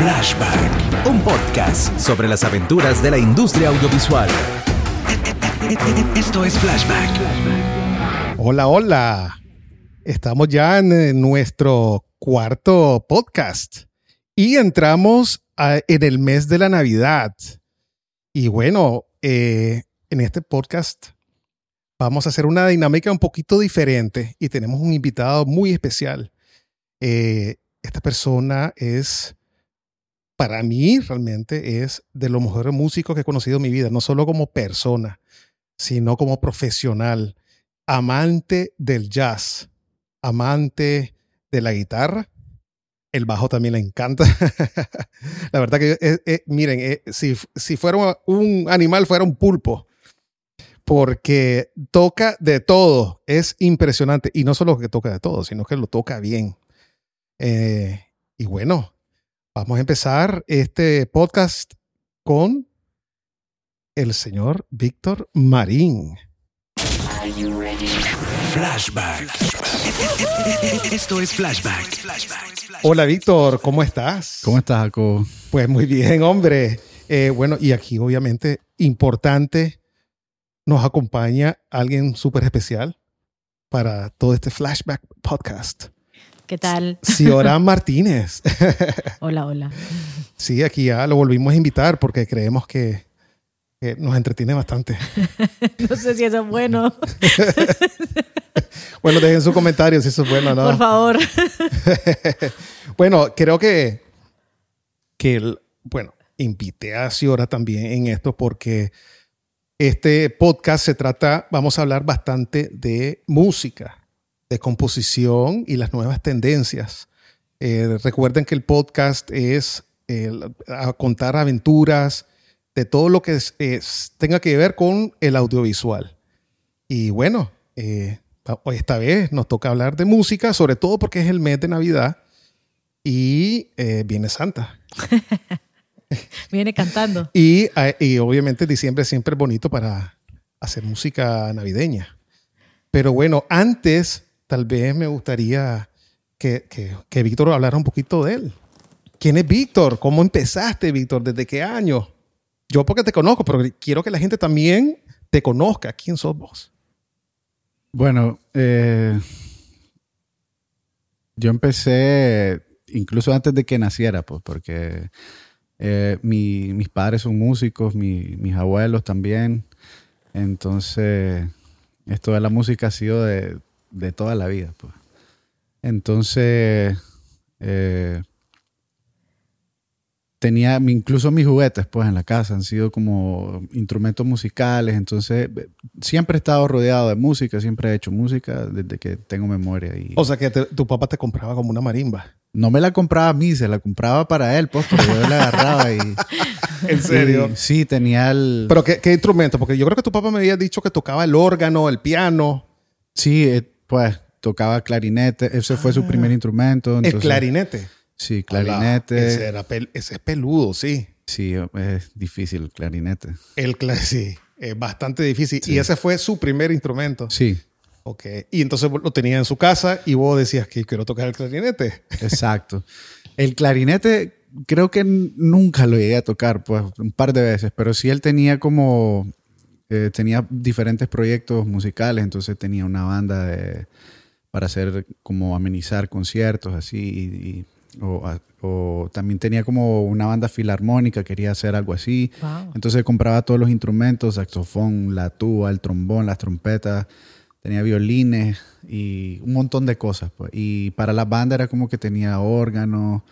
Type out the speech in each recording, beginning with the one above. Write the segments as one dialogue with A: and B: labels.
A: Flashback, un podcast sobre las aventuras de la industria audiovisual. Esto es Flashback.
B: Hola, hola. Estamos ya en nuestro cuarto podcast y entramos en el mes de la Navidad. Y bueno, eh, en este podcast vamos a hacer una dinámica un poquito diferente y tenemos un invitado muy especial. Eh, esta persona es, para mí realmente, es de los mejores músicos que he conocido en mi vida, no solo como persona, sino como profesional, amante del jazz, amante de la guitarra. El bajo también le encanta. la verdad que, eh, eh, miren, si, si fuera un animal, fuera un pulpo porque toca de todo. Es impresionante. Y no solo que toca de todo, sino que lo toca bien. Eh, y bueno, vamos a empezar este podcast con el señor Víctor Marín.
A: Flashback. Esto es Flashback.
B: Hola Víctor, ¿cómo estás?
C: ¿Cómo estás, Jacob?
B: Pues muy bien, hombre. Eh, bueno, y aquí obviamente importante nos acompaña alguien súper especial para todo este flashback podcast.
D: ¿Qué tal?
B: Ciora Martínez.
D: hola, hola.
B: Sí, aquí ya lo volvimos a invitar porque creemos que, nos entretiene bastante.
D: no sé si eso es bueno.
B: bueno, dejen sus comentarios si eso es bueno o no.
D: Por favor.
B: bueno, creo que, que bueno, invité a Ciora también en esto porque este podcast se trata, vamos a hablar bastante de música, de composición y las nuevas tendencias. Eh, recuerden que el podcast es contar aventuras de todo lo que tenga que ver con el audiovisual. Y bueno, eh, esta vez nos toca hablar de música, sobre todo porque es el mes de Navidad y eh, viene Santa.
D: Viene cantando.
B: Y, y, obviamente diciembre siempre es bonito para hacer música navideña. Pero bueno, antes tal vez me gustaría que, que, que Víctor hablara un poquito de él. ¿Quién es Víctor? ¿Cómo empezaste, Víctor? ¿Desde qué año? Yo porque te conozco, pero quiero que la gente también te conozca. ¿Quién sos vos?
C: Bueno, eh, yo empecé incluso antes de que naciera, pues, porque eh, mis padres son músicos, mis abuelos también. Entonces, esto de la música ha sido de, toda la vida. Pues. Entonces, eh, tenía incluso mis juguetes pues en la casa han sido como instrumentos musicales entonces siempre he estado rodeado de música siempre he hecho música desde que tengo memoria y
B: o sea que tu papá te compraba como una marimba
C: no me la compraba a mí se la compraba para él pues porque yo la agarraba y
B: en serio
C: sí tenía el
B: pero ¿qué, qué, instrumento porque yo creo que tu papá me había dicho que tocaba el órgano el piano
C: sí eh, pues tocaba clarinete ese fue su ah. primer instrumento
B: el clarinete
C: Sí, clarinete.
B: ese, era ese es peludo, sí.
C: Sí, es difícil el clarinete.
B: El sí, es bastante difícil. Y ese fue su primer instrumento.
C: Sí.
B: Ok. Y entonces lo tenía en su casa y vos decías que quiero tocar el clarinete.
C: Exacto. El clarinete creo que nunca lo llegué a tocar, pues un par de veces, pero sí él tenía como, eh, tenía diferentes proyectos musicales, entonces tenía una banda de, para hacer como amenizar conciertos así y o, también tenía como una banda filarmónica, quería hacer algo así. Entonces compraba todos los instrumentos, saxofón, la tuba, el trombón, las trompetas, tenía violines y un montón de cosas. Pues. Y para la banda era como que tenía órganos,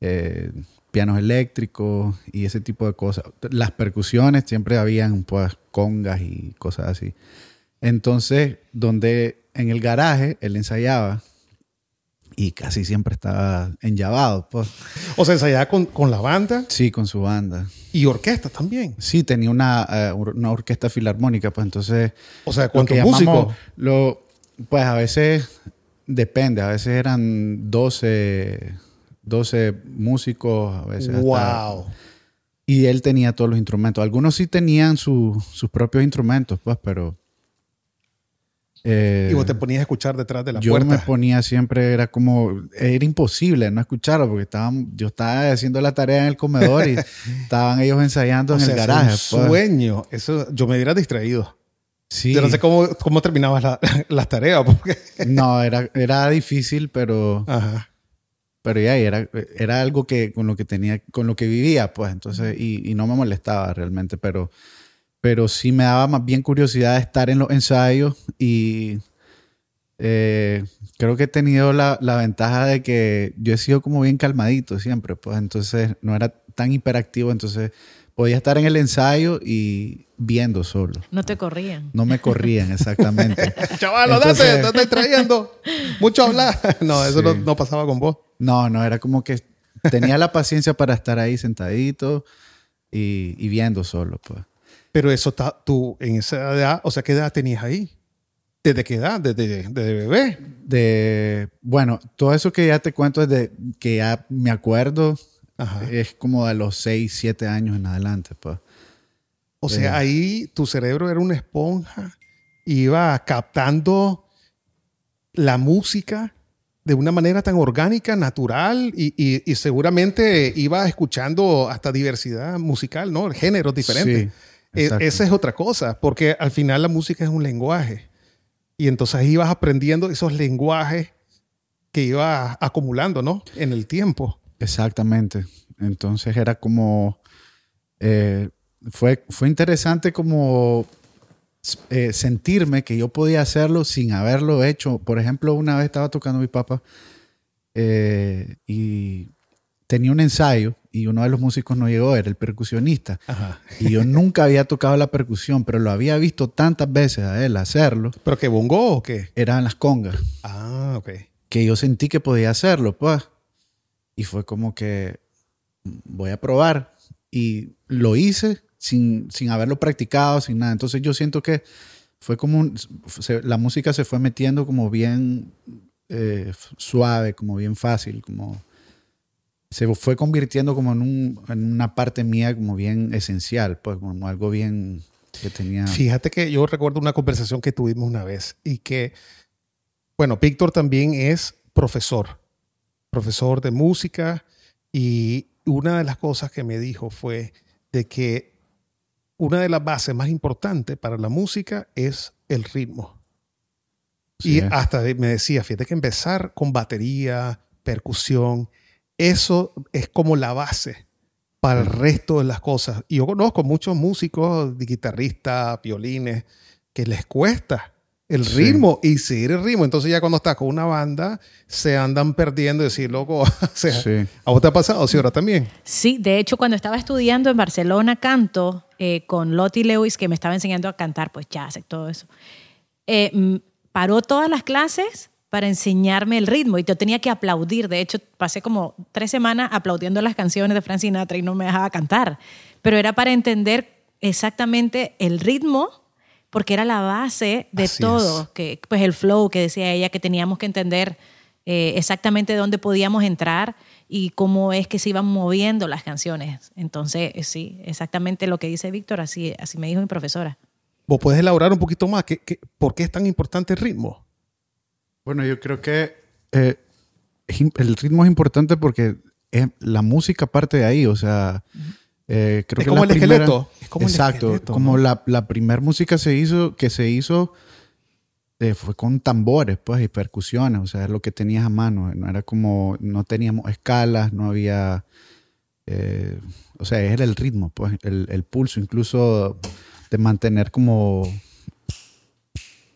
C: eh, pianos eléctricos y ese tipo de cosas. Las percusiones siempre habían pues congas y cosas así. Entonces, donde en el garaje él ensayaba y casi siempre estaba enllavado. Pues.
B: O sea, ensayaba con, con, la banda.
C: Sí, con su banda.
B: ¿Y orquesta también?
C: Sí, tenía una, eh, una orquesta filarmónica, pues entonces...
B: O sea, ¿cuántos músicos?
C: Lo, pues a veces depende, a veces eran 12, 12 músicos, a veces
B: ¡Wow!
C: y él tenía todos los instrumentos. Algunos sí tenían sus propios instrumentos, pues, pero Eh,
B: Y vos te ponías a escuchar detrás de la
C: yo
B: puerta.
C: me ponía siempre, era como, era imposible no escucharlo porque estaban, yo estaba haciendo la tarea en el comedor y estaban ellos ensayando
B: O
C: en
B: sea,
C: el
B: es
C: garaje.
B: un
C: pues.
B: sueño. Eso, yo me hubiera distraído.
C: Sí.
B: Yo no sé cómo, cómo terminabas la- las tareas. Porque...
C: No, era, era difícil, pero,
B: Ajá.
C: Pero ya era, era algo que con lo que tenía, con lo que vivía, pues, entonces, y, y no me molestaba realmente, pero, pero sí me daba más bien curiosidad estar en los ensayos y eh, creo que he tenido la, la ventaja de que yo he sido como bien calmadito siempre, pues, entonces no era tan hiperactivo, entonces podía estar en el ensayo y viendo solo.
D: No te corrían.
C: No me corrían exactamente.
B: Chaval, date, te estoy trayendo. Mucho hablar. No, eso no,
C: Sí.
B: no pasaba con vos.
C: No, no, era como que tenía la paciencia para estar ahí sentadito y, y viendo solo, pues.
B: Pero eso está tú en esa edad, o sea, ¿qué edad tenías ahí? ¿Desde qué edad? ¿Desde, desde bebé?
C: De, bueno, todo eso que ya te cuento es de que ya me acuerdo,
B: Ajá.
C: es como de los 6, 7 años en adelante, pues.
B: O sea, ahí tu cerebro era una esponja, iba captando la música de una manera tan orgánica, natural, y, y- y seguramente iba escuchando hasta diversidad musical, ¿no? Géneros diferentes.
C: Sí,
B: E- esa es otra cosa, porque al final la música es un lenguaje. Y entonces ibas aprendiendo esos lenguajes que ibas acumulando, ¿no? En el tiempo.
C: Exactamente. Entonces era como, eh, fue, fue interesante como eh, sentirme que yo podía hacerlo sin haberlo hecho. Por ejemplo, una vez estaba tocando mi papá eh, y tenía un ensayo y uno de los músicos no llegó, era el percusionista.
B: Ajá.
C: Y yo nunca había tocado la percusión, pero lo había visto tantas veces a él hacerlo.
B: ¿Pero qué, bongo o qué?
C: Eran las congas.
B: Ah, ok.
C: que yo sentí que podía hacerlo, pues. Y fue como que voy a probar. Y lo hice sin, sin haberlo practicado, sin nada. Entonces yo siento que fue como un- se- la música se fue metiendo como bien eh, suave, como bien fácil, como se fue convirtiendo como en, un- en una parte mía como bien esencial, pues como algo bien que tenía.
B: Fíjate que yo recuerdo una conversación que tuvimos una vez y que, bueno, Víctor también es profesor, profesor de música y una de las cosas que me dijo fue de que una de las bases más importantes para la música es el ritmo.
C: Sí.
B: Y hasta me decía, fíjate que empezar con batería, percusión, eso es como la base para el resto de las cosas. Y yo conozco muchos músicos, guitarristas, violines, que les cuesta el
C: Sí.
B: ritmo y seguir el ritmo. Entonces ya cuando estás con una banda, se andan perdiendo y decir, loco, o sea,
C: Sí.
B: ¿a vos te ha pasado? Sí, ahora también.
D: Sí, de hecho, cuando estaba estudiando en Barcelona canto eh, con Lottie Lewis, que me estaba enseñando a cantar, pues jazz y todo eso, eh, paró todas las clases para enseñarme el ritmo y yo tenía que aplaudir. De hecho, pasé como tres semanas aplaudiendo las canciones de Frank Sinatra y no me dejaba cantar. Pero era para entender exactamente el ritmo, porque era la base de
B: Así
D: todo.
B: es.
D: Que, pues el flow que decía ella, que teníamos que entender eh, exactamente dónde podíamos entrar y cómo es que se iban moviendo las canciones. Entonces, eh, sí, exactamente lo que dice Víctor, así, así me dijo mi profesora.
B: ¿Vos podés elaborar un poquito más? ¿Qué, qué- por qué es tan importante el ritmo?
C: Bueno, yo creo que eh, el ritmo es importante porque es- la música parte de ahí, o sea, eh, creo
B: Es
C: que
B: como el
C: primera-
B: esqueleto, es como el
C: exacto,
B: esqueleto,
C: como
B: ¿no?
C: la, la primera música se hizo, que se hizo eh, fue con tambores, pues, y percusiones, o sea, es lo que tenías a mano, no era como, no teníamos escalas, no había, eh, o sea, era el ritmo, pues, el, el pulso, incluso de mantener como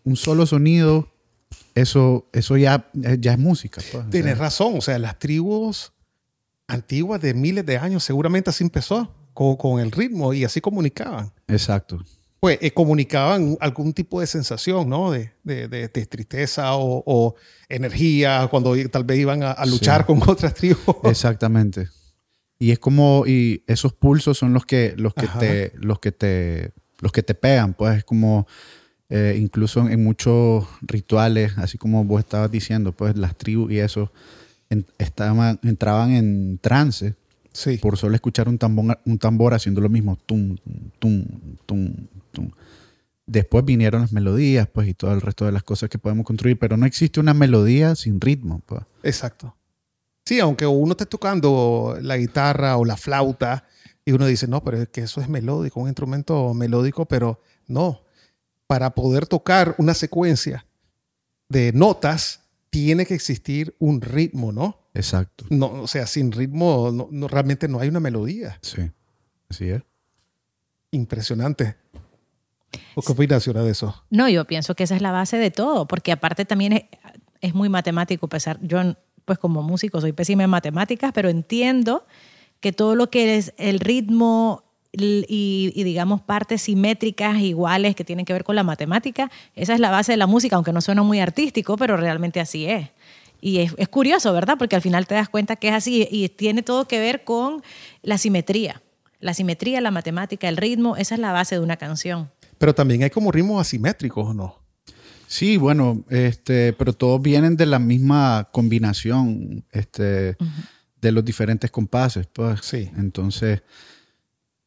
C: un solo sonido, eso, eso ya, ya es música. Pues, o
B: Tienes
C: sea,
B: razón, o sea, las tribus antiguas de miles de años seguramente así empezó, con, con el ritmo y así comunicaban.
C: Exacto.
B: Pues eh, comunicaban algún tipo de sensación, ¿no? De, de- de- de tristeza o, o energía, cuando tal vez iban a, a luchar
C: Sí.
B: con otras tribus.
C: Exactamente. Y es como, y esos pulsos son los que, los que
B: Ajá.
C: te, los que te, los que te pegan, pues es como, eh, incluso en, en muchos rituales, así como vos estabas diciendo, pues las tribus y eso, en- estaban, entraban en trance
B: Sí.
C: por solo escuchar un tambor, un tambor haciendo lo mismo, tum, tum, tum, tum. después vinieron las melodías, pues, y todo el resto de las cosas que podemos construir, pero no existe una melodía sin ritmo, pues.
B: Exacto. Sí, aunque uno esté tocando la guitarra o la flauta y uno dice, no, pero es que eso es melódico, un instrumento melódico, pero no. Para poder tocar una secuencia de notas, tiene que existir un ritmo, ¿no?
C: Exacto.
B: No, o sea, sin ritmo no, no- realmente no hay una melodía.
C: Sí, así es.
B: Impresionante. ¿O ¿Qué opinas, de eso?
D: No, yo pienso que esa es la base de todo, porque aparte también es, es muy matemático, pesar, yo pues como músico soy pésima en matemáticas, pero entiendo que todo lo que es el ritmo y, digamos partes simétricas iguales que tienen que ver con la matemática, esa es la base de la música, aunque no suena muy artístico, pero realmente así es. Y es, es curioso, ¿verdad? Porque al final te das cuenta que es así y tiene todo que ver con la simetría. La simetría, la matemática, el ritmo, esa es la base de una canción.
B: Pero también hay como ritmos asimétricos, ¿o no?
C: Sí, bueno, este, pero todos vienen de la misma combinación este, de los diferentes compases, pues.
B: Sí.
C: Entonces,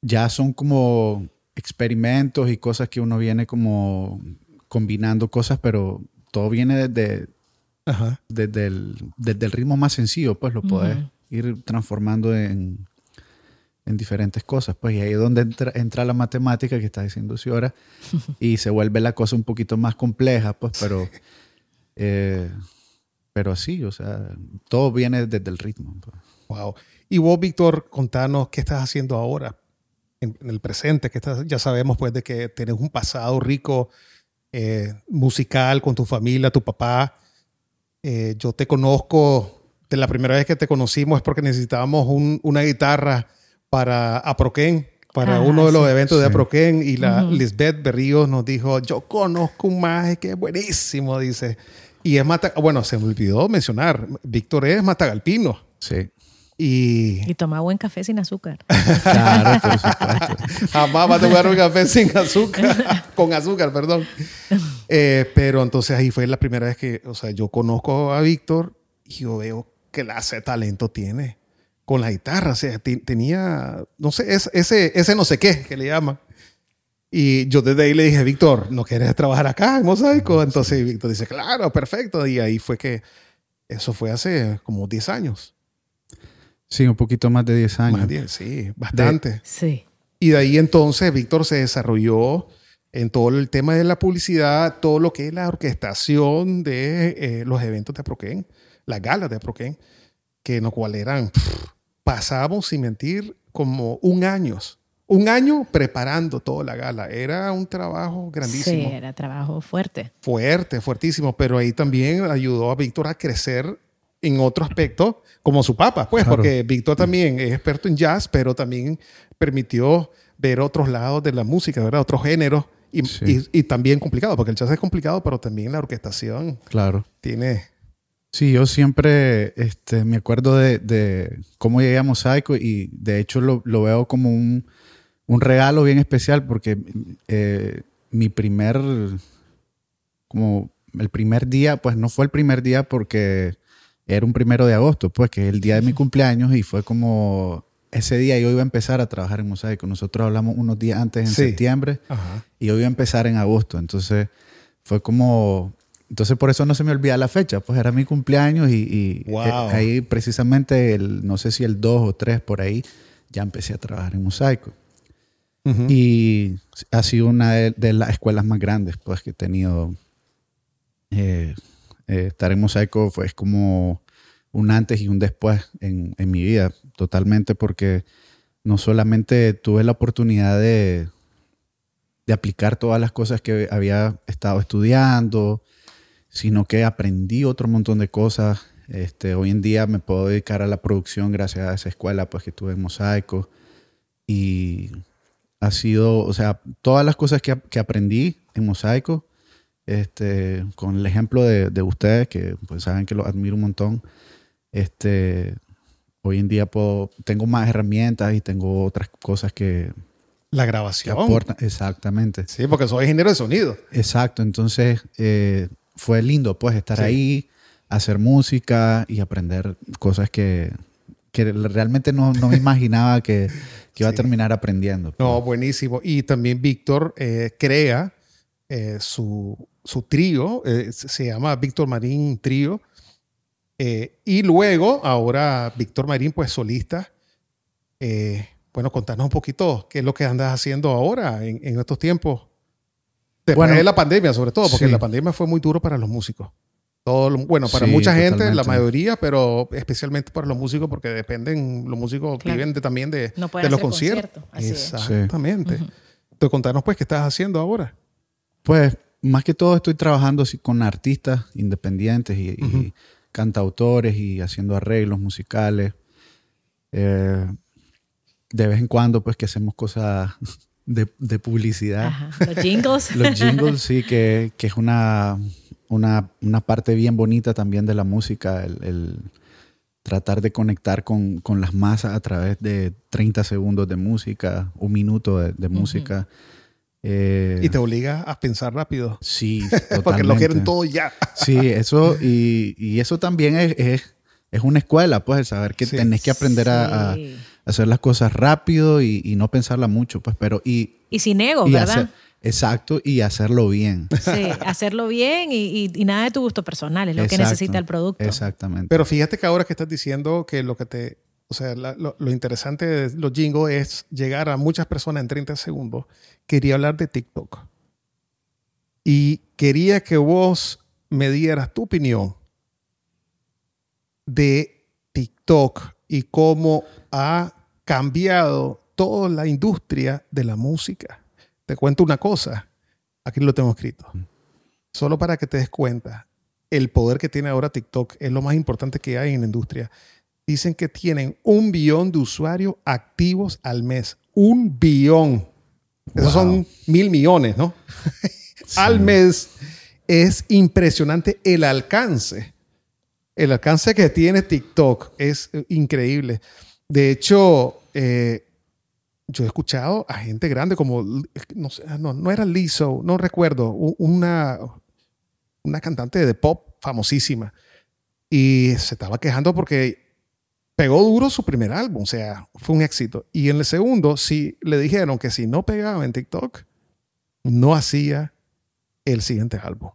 C: ya son como experimentos y cosas que uno viene como combinando cosas, pero todo viene desde,
B: Ajá.
C: desde, el, desde el ritmo más sencillo, pues lo puedes
D: Ujú.
C: ir transformando en, en diferentes cosas. Pues y ahí es donde entra, entra la matemática que está diciendo Ciora y se vuelve la cosa un poquito más compleja, pues, pero, eh, pero sí, o sea, todo viene desde el ritmo. pues.
B: Wow. Y vos, Víctor, contanos qué estás haciendo ahora, en, en el presente, que estás, ya sabemos pues de que tenés un pasado rico eh, musical con tu familia, tu papá. Eh, yo te conozco, de la primera vez que te conocimos es porque necesitábamos un- una guitarra para Aproquén, para
D: Ah,
B: uno de los
D: sí.
B: eventos de. Aproquén, y la. Lisbeth Berríos nos dijo, yo conozco un maje que es buenísimo, dice. Y es Mata, bueno, se me olvidó mencionar, Víctor es matagalpino.
C: Sí,
B: Y
D: Y toma buen café sin azúcar.
C: claro, por supuesto.
B: jamás va a tomar un café sin azúcar, con azúcar, perdón. Eh, pero entonces ahí fue la primera vez que, o sea, yo conozco a Víctor y yo veo que clase de talento tiene con la guitarra. O sea, te- tenía, no sé, es- ese, ese no sé qué que le llaman. Y yo desde ahí le dije, Víctor, ¿no quieres trabajar acá en Mosaico? Entonces Víctor dice, claro, perfecto. Y ahí fue que, eso fue hace como 10 años.
C: Sí, un poquito más de 10 años.
B: Más de 10, sí, bastante.
D: Sí.
B: Y de ahí entonces Víctor se desarrolló en todo el tema de la publicidad, todo lo que es la orquestación de eh, los eventos de Aproquén, las galas de Aproquén, que no cual eran, pff, pasamos sin mentir como un año, un año preparando toda la gala. Era un trabajo grandísimo,
D: Sí, era trabajo fuerte.
B: fuerte, fuertísimo, pero ahí también ayudó a Víctor a crecer en otro aspecto, como su papá, pues,
C: Claro.
B: porque Víctor también es experto en jazz, pero también permitió ver otros lados de la música, ¿verdad? Otros géneros. Y,
C: Sí.
B: y- y también complicado, porque el jazz es complicado, pero también la orquestación
C: Claro.
B: tiene...
C: Sí, yo siempre este, me acuerdo de, de cómo llegué a Mosaico y de hecho lo, lo veo como un, un regalo bien especial porque eh, mi primer, como el primer día, pues no fue el primer día porque era un primero de agosto, pues que es el día de mi cumpleaños y fue como ese día yo iba a empezar a trabajar en Mosaico. Nosotros hablamos unos días antes en
B: Sí.
C: septiembre
B: Ajá.
C: y yo iba a empezar en agosto. Entonces fue como. Entonces por eso no se me olvida la fecha, pues era mi cumpleaños y, y,
B: Wow.
C: eh, ahí precisamente, el, no sé si el 2 o 3 por ahí, ya empecé a trabajar en mosaico.
B: Ujú.
C: Y ha sido una de, de las escuelas más grandes pues, que he tenido. Eh, eh, estar en mosaico fue es como un antes y un después en, mi vida, totalmente, porque no solamente tuve la oportunidad de, de aplicar todas las cosas que había estado estudiando, sino que aprendí otro montón de cosas. Este, hoy en día me puedo dedicar a la producción gracias a esa escuela pues, que tuve en Mosaico. Y ha sido, o sea, todas las cosas que, que aprendí en Mosaico, este, con el ejemplo de, de ustedes, que pues saben que los admiro un montón, este, hoy en día puedo, tengo más herramientas y tengo otras cosas que,
B: La
C: que
B: grabación.
C: aportan. Exactamente.
B: Sí, porque soy ingeniero de sonido.
C: Exacto, entonces eh, fue lindo pues estar
B: Sí.
C: ahí, hacer música y aprender cosas que, que realmente no, no me imaginaba que, que iba
B: Sí.
C: a terminar aprendiendo. pues.
B: No, buenísimo. Y también Víctor eh, crea eh, su, su trío, se llama Víctor Marín Trío. Eh, y luego, ahora Víctor Marín, pues solista. Eh, bueno, contanos un poquito qué es lo que andas haciendo ahora en, en estos tiempos. Después
C: Bueno,
B: de la pandemia, sobre todo, porque
C: sí.
B: la pandemia fue muy duro para los músicos. Todo lo- bueno, para
C: Sí,
B: mucha gente, la mayoría, pero especialmente para los músicos, porque dependen, los músicos
D: Claro.
B: viven de- también de,
D: No
B: de los
D: hacer
B: conciertos.
D: es.
B: Exactamente. Entonces, contanos pues qué estás haciendo ahora.
C: Pues más que todo estoy trabajando así con artistas independientes y. cantautores y haciendo arreglos musicales. Eh, de vez en cuando pues que hacemos cosas de, de publicidad.
D: Ajá. Los jingles.
C: Los jingles sí que, que es una, una, una parte bien bonita también de la música, el, el tratar de conectar con, con las masas a través de 30 segundos de música, un minuto de, de música. Eh,
B: Y te obliga a pensar rápido.
C: Sí,
B: Porque lo
C: totalmente.
B: quieren todo ya.
C: Sí, eso, y, y eso también es, es, es una escuela, pues, el saber que
B: Sí.
C: tenés que aprender a, hacer las cosas rápido y, y no pensarla mucho, pues, pero y,
D: Y sin ego,
C: y
D: ¿verdad?
C: hacer, exacto, y hacerlo bien.
D: Sí, hacerlo bien y, y- y nada de tu gusto personal, es lo que necesita el producto.
C: Exactamente.
B: Pero fíjate que ahora que estás diciendo que lo que te. O sea, la- lo, lo interesante de los jingles es llegar a muchas personas en 30 segundos. Quería hablar de TikTok. Y quería que vos me dieras tu opinión de TikTok y cómo ha cambiado toda la industria de la música. Te cuento una cosa. Aquí lo tengo escrito. Solo para que te des cuenta. El poder que tiene ahora TikTok es lo más importante que hay en la industria. Dicen que tienen un billón de usuarios activos al mes. Un billón. Esos
C: Wow.
B: son mil millones, ¿no? al mes. Es impresionante el alcance. El alcance que tiene TikTok es eh, increíble. De hecho, eh, yo he escuchado a gente grande como, no, sé, no, no era Lizzo, no recuerdo, una, una cantante de pop famosísima. Y se estaba quejando porque pegó duro su primer álbum, o sea, fue un éxito. Y en el segundo, sí le dijeron que si no pegaba en TikTok, no hacía el siguiente álbum.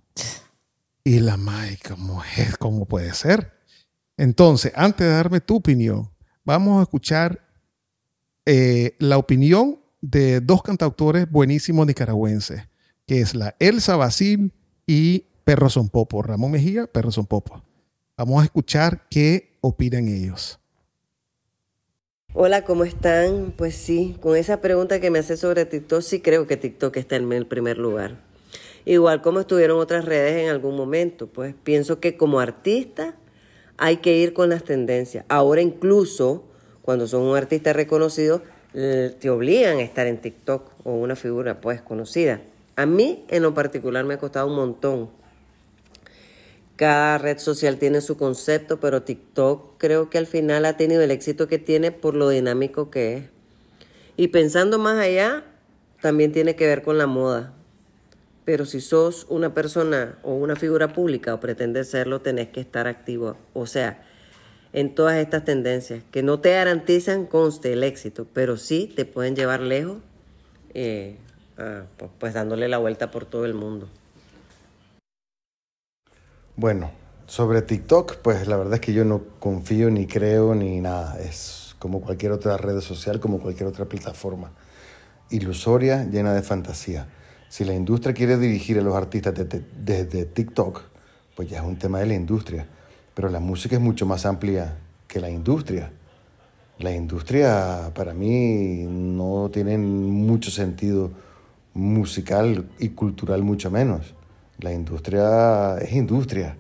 B: Y la Mai, ¿cómo, es? ¿cómo puede ser? Entonces, antes de darme tu opinión, vamos a escuchar eh, la opinión de dos cantautores buenísimos nicaragüenses, que es la Elsa Basil y Perro Son Popo, Ramón Mejía, Perro Son Popo. Vamos a escuchar qué opinan ellos.
E: Hola, ¿cómo están? Pues sí, con esa pregunta que me hace sobre TikTok, sí creo que TikTok está en el primer lugar. Igual como estuvieron otras redes en algún momento, pues pienso que como artista hay que ir con las tendencias. Ahora incluso, cuando son un artista reconocido, te obligan a estar en TikTok o una figura pues conocida. A mí en lo particular me ha costado un montón cada red social tiene su concepto, pero TikTok creo que al final ha tenido el éxito que tiene por lo dinámico que es. Y pensando más allá, también tiene que ver con la moda. Pero si sos una persona o una figura pública o pretendes serlo, tenés que estar activo. O sea, en todas estas tendencias, que no te garantizan, conste, el éxito, pero sí te pueden llevar lejos, eh, ah, pues, pues dándole la vuelta por todo el mundo.
F: Bueno, sobre TikTok, pues la verdad es que yo no confío ni creo ni nada. Es como cualquier otra red social, como cualquier otra plataforma. Ilusoria, llena de fantasía. Si la industria quiere dirigir a los artistas desde, TikTok, pues ya es un tema de la industria. Pero la música es mucho más amplia que la industria. La industria para mí no tiene mucho sentido musical y cultural mucho menos. La industria es industria.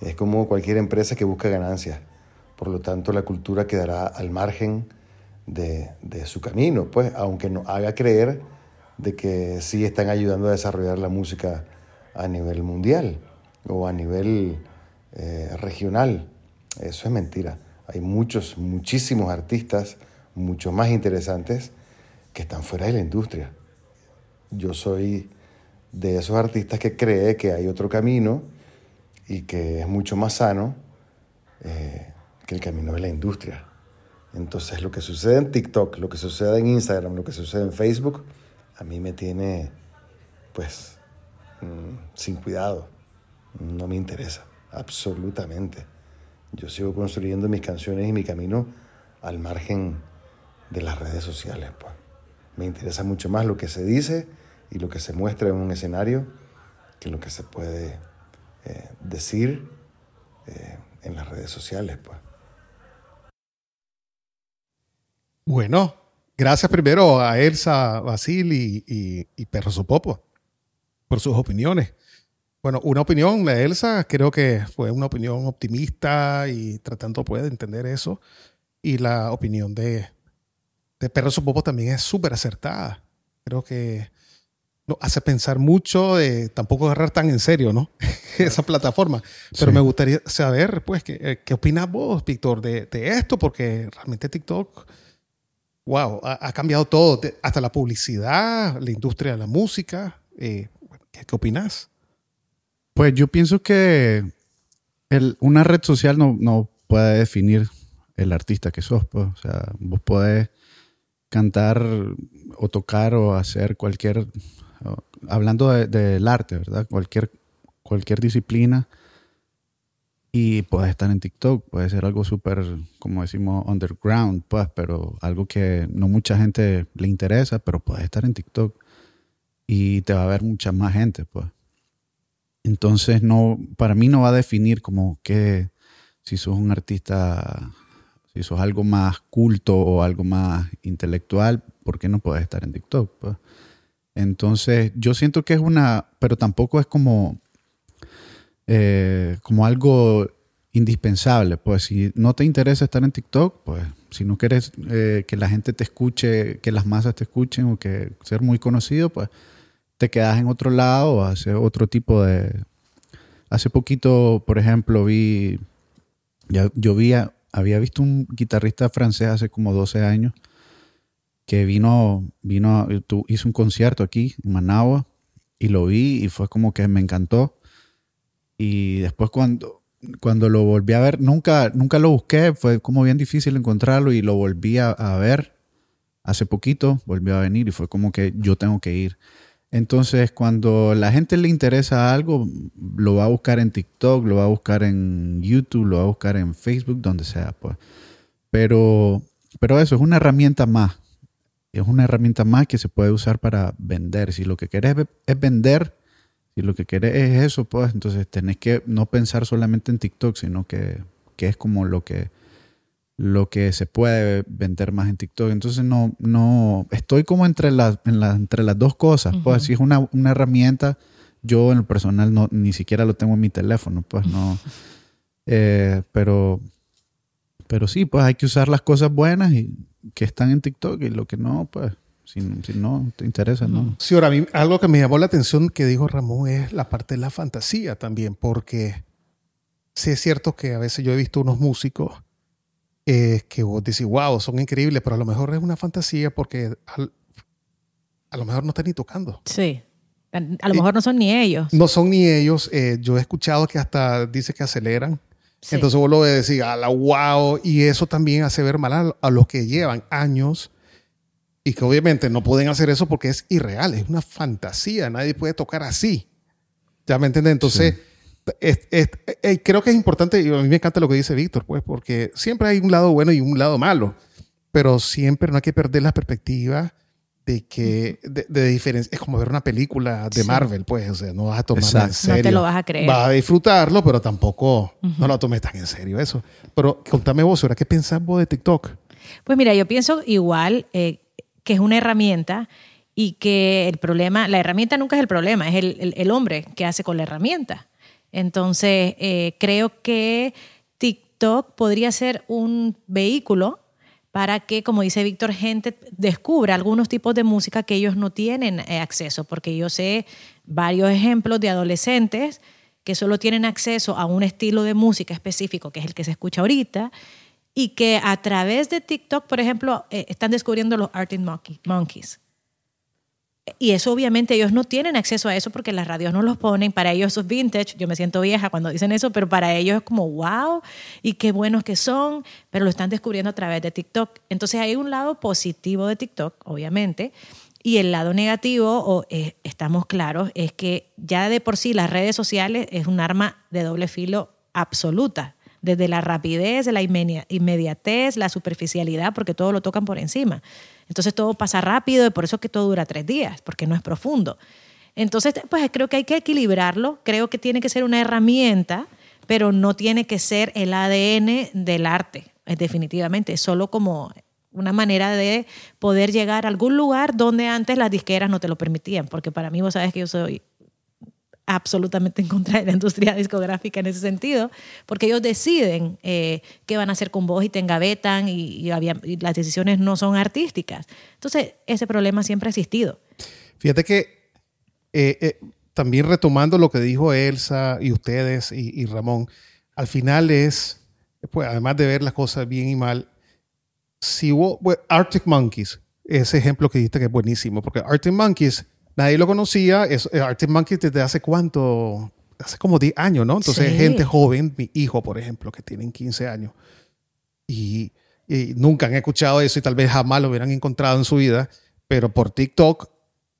F: Es como cualquier empresa que busca ganancias. Por lo tanto, la cultura quedará al margen de, de su camino, pues, aunque nos haga creer de que sí están ayudando a desarrollar la música a nivel mundial o a nivel eh, regional. Eso es mentira. Hay muchos, muchísimos artistas, mucho más interesantes, que están fuera de la industria. Yo soy de esos artistas que cree que hay otro camino y que es mucho más sano eh, que el camino de la industria. Entonces lo que sucede en TikTok, lo que sucede en Instagram, lo que sucede en Facebook, a mí me tiene pues mm, sin cuidado. No me interesa, absolutamente. Yo sigo construyendo mis canciones y mi camino al margen de las redes sociales. Pues. Me interesa mucho más lo que se dice y lo que se muestra en un escenario que lo que se puede eh, decir eh, en las redes sociales. Pues.
B: Bueno, gracias primero a Elsa Basil y, y, Perro Sopopo por sus opiniones. Bueno, una opinión de Elsa creo que fue una opinión optimista y tratando pues, de entender eso. Y la opinión de, de Perro Sopopo también es súper acertada. Creo que nos hace pensar mucho, de tampoco agarrar tan en serio, ¿no? Esa plataforma. Pero me gustaría saber, pues, ¿qué, eh, qué opinas vos, Víctor, de, de esto? Porque realmente TikTok wow, ha, cambiado todo, hasta la publicidad, la industria de la música. Eh, ¿qué, ¿qué, opinas?
C: Pues yo pienso que una red social no, puede definir el artista que sos. Pues. O sea, vos podés cantar o tocar o hacer cualquier, hablando del arte, ¿verdad? Cualquier, cualquier disciplina y puedes estar en TikTok, puede ser algo súper, como decimos, underground, pues, pero algo que no mucha gente le interesa, pero puedes estar en TikTok y te va a ver mucha más gente, pues. Entonces, no, para mí no va a definir como que si sos un artista, si sos algo más culto o algo más intelectual, ¿por qué no puedes estar en TikTok? Pues? Entonces, yo siento que es una, pero tampoco es como eh, como algo indispensable. Pues si no te interesa estar en TikTok, pues si no quieres eh, que la gente te escuche, que las masas te escuchen o que ser muy conocido, pues te quedas en otro lado o haces otro tipo de... Hace poquito, por ejemplo, vi, ya, yo vi, había visto un guitarrista francés hace como 12 años que vino, vino, hizo un concierto aquí en Managua y lo vi y fue como que me encantó y después cuando, cuando lo volví a ver, nunca, nunca lo busqué, fue como bien difícil encontrarlo y lo volví a, ver hace poquito, volvió a venir y fue como que yo tengo que ir. Entonces, cuando la gente le interesa algo, lo va a buscar en TikTok, lo va a buscar en YouTube, lo va a buscar en Facebook, donde sea. Pues. Pero, pero eso es una herramienta más. Es una herramienta más que se puede usar para vender. Si lo que querés es vender, y lo que querés es eso, pues entonces tenés que no pensar solamente en TikTok, sino que, es como lo que, lo que se puede vender más en TikTok. Entonces no, no, estoy como entre las, entre las dos cosas. Pues si es una, herramienta, yo en lo personal no, ni siquiera lo tengo en mi teléfono, pues no. Eh, pero, pero sí, pues hay que usar las cosas buenas y que están en TikTok y lo que no, pues si, no te interesa, ¿no?
B: Sí, ahora a mí algo que me llamó la atención que dijo Ramón es la parte de la fantasía también, porque sí es cierto que a veces yo he visto unos músicos eh, que vos decís, wow, son increíbles, pero a lo mejor es una fantasía porque a lo mejor no están ni tocando.
D: Sí. A lo mejor no son ni ellos.
B: No son ni ellos. Eh, yo he escuchado que hasta dice que aceleran. Entonces vos lo decís, a la wow, y eso también hace ver mal a, a los que llevan años y que obviamente no pueden hacer eso porque es irreal, es una fantasía, nadie puede tocar así. ¿Ya me entiendes? Entonces, eh, creo que es importante, y a mí me encanta lo que dice Víctor, pues, porque siempre hay un lado bueno y un lado malo, pero siempre no hay que perder la perspectiva de que, de, diferencia, es como ver una película de Marvel, pues, o sea, no vas a tomarla en serio.
D: No te lo vas a creer.
B: Vas a disfrutarlo, pero tampoco, no lo tomes tan en serio eso. Pero contame vos, ¿ahora qué pensás vos de TikTok?
D: Pues mira, yo pienso igual, eh, que es una herramienta y que el problema, la herramienta nunca es el problema, es el, el, hombre que hace con la herramienta. Entonces, eh, creo que TikTok podría ser un vehículo para que, como dice Víctor, gente descubra algunos tipos de música que ellos no tienen eh, acceso, porque yo sé varios ejemplos de adolescentes que solo tienen acceso a un estilo de música específico, que es el que se escucha ahorita, y que a través de TikTok, por ejemplo, eh, están descubriendo los Arctic Monkeys. Y eso obviamente ellos no tienen acceso a eso porque las radios no los ponen. Para ellos eso es vintage. Yo me siento vieja cuando dicen eso, pero para ellos es como wow y qué buenos que son, pero lo están descubriendo a través de TikTok. Entonces hay un lado positivo de TikTok, obviamente, Y el lado negativo, o, eh, estamos claros, es que ya de por sí las redes sociales es un arma de doble filo absoluta. Desde la rapidez, la inmedi- inmediatez, la superficialidad, porque todo lo tocan por encima. Entonces todo pasa rápido y por eso es que todo dura tres días, porque no es profundo. Entonces, pues creo que hay que equilibrarlo. Creo que tiene que ser una herramienta, pero no tiene que ser el ADN del arte, eh, definitivamente. Es solo como una manera de poder llegar a algún lugar donde antes las disqueras no te lo permitían, porque para mí vos sabes que yo soy absolutamente en contra de la industria discográfica en ese sentido, porque ellos deciden eh, qué van a hacer con vos y te engavetan y, y había- y las decisiones no son artísticas. Entonces, ese problema siempre ha existido.
B: Fíjate que eh, eh, también retomando lo que dijo Elsa y ustedes y, y Ramón, al final es, pues, además de ver las cosas bien y mal, si hubo bueno, Arctic Monkeys, ese ejemplo que dijiste que es buenísimo, porque Arctic Monkeys, nadie lo conocía, es, eh, Arctic Monkeys desde hace cuánto, hace como 10 años, ¿no? Entonces,
D: Sí.
B: gente joven, mi hijo, por ejemplo, que tienen 15 años, y, y nunca han escuchado eso y tal vez jamás lo hubieran encontrado en su vida, pero por TikTok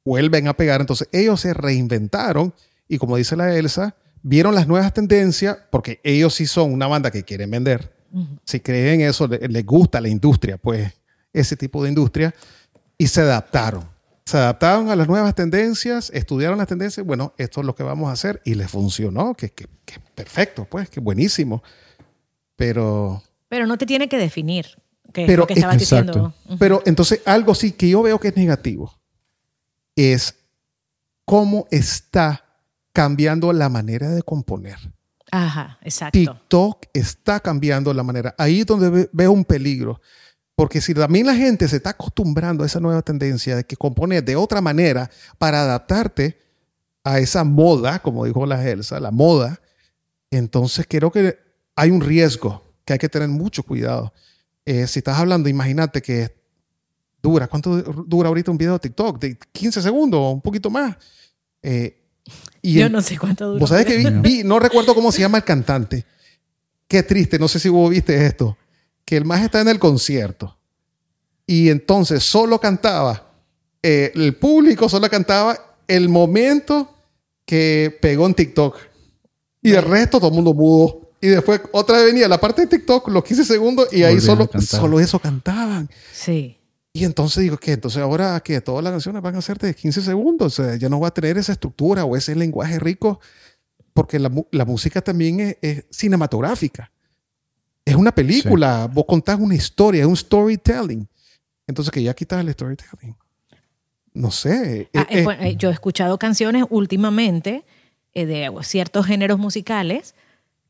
B: vuelven a pegar. Entonces ellos se reinventaron y como dice la Elsa, vieron las nuevas tendencias porque ellos sí son una banda que quieren vender. Si creen eso, le- les gusta la industria, pues ese tipo de industria, y se adaptaron. Se adaptaron a las nuevas tendencias, estudiaron las tendencias, bueno, esto es lo que vamos a hacer y les funcionó, que, que, que perfecto, pues, que buenísimo. Pero
D: Pero no te tiene que definir, que es
B: Pero
D: lo que
B: es-
D: estabas
C: exacto.
D: diciendo. Ujú.
B: Pero entonces algo sí que yo veo que es negativo es cómo está cambiando la manera de componer.
D: Ajá, exacto.
B: TikTok está cambiando la manera. Ahí es donde ve- veo un peligro. Porque si también la gente se está acostumbrando a esa nueva tendencia de que componer de otra manera para adaptarte a esa moda, como dijo la Elsa, la moda, entonces creo que hay un riesgo que hay que tener mucho cuidado. Eh, si estás hablando, imagínate que dura, ¿cuánto dura ahorita un video de TikTok? De 15 segundos o un poquito más. Eh, y
D: Yo
B: el-
D: no sé cuánto dura.
B: Vos sabés que vi, vi- no recuerdo cómo se llama el cantante. Qué triste, no sé si vos viste esto. Que el más está en el concierto. Y entonces solo cantaba, eh, el público solo cantaba el momento que pegó en TikTok. Y el resto todo el mundo mudo. Y después otra vez venía la parte de TikTok, los 15 segundos, y ahí solo, solo eso cantaban.
D: Sí.
B: Y entonces digo que entonces ahora que todas las canciones van a ser de 15 segundos, o sea, ya no va a tener esa estructura o ese lenguaje rico, porque la, la música también es, es cinematográfica. Es una película, vos contás una historia, es un storytelling. Entonces que ya quitas el storytelling. No sé.
D: Ah,
B: eh,
D: eh,
B: eh,
D: eh, yo he escuchado canciones últimamente eh, de ciertos géneros musicales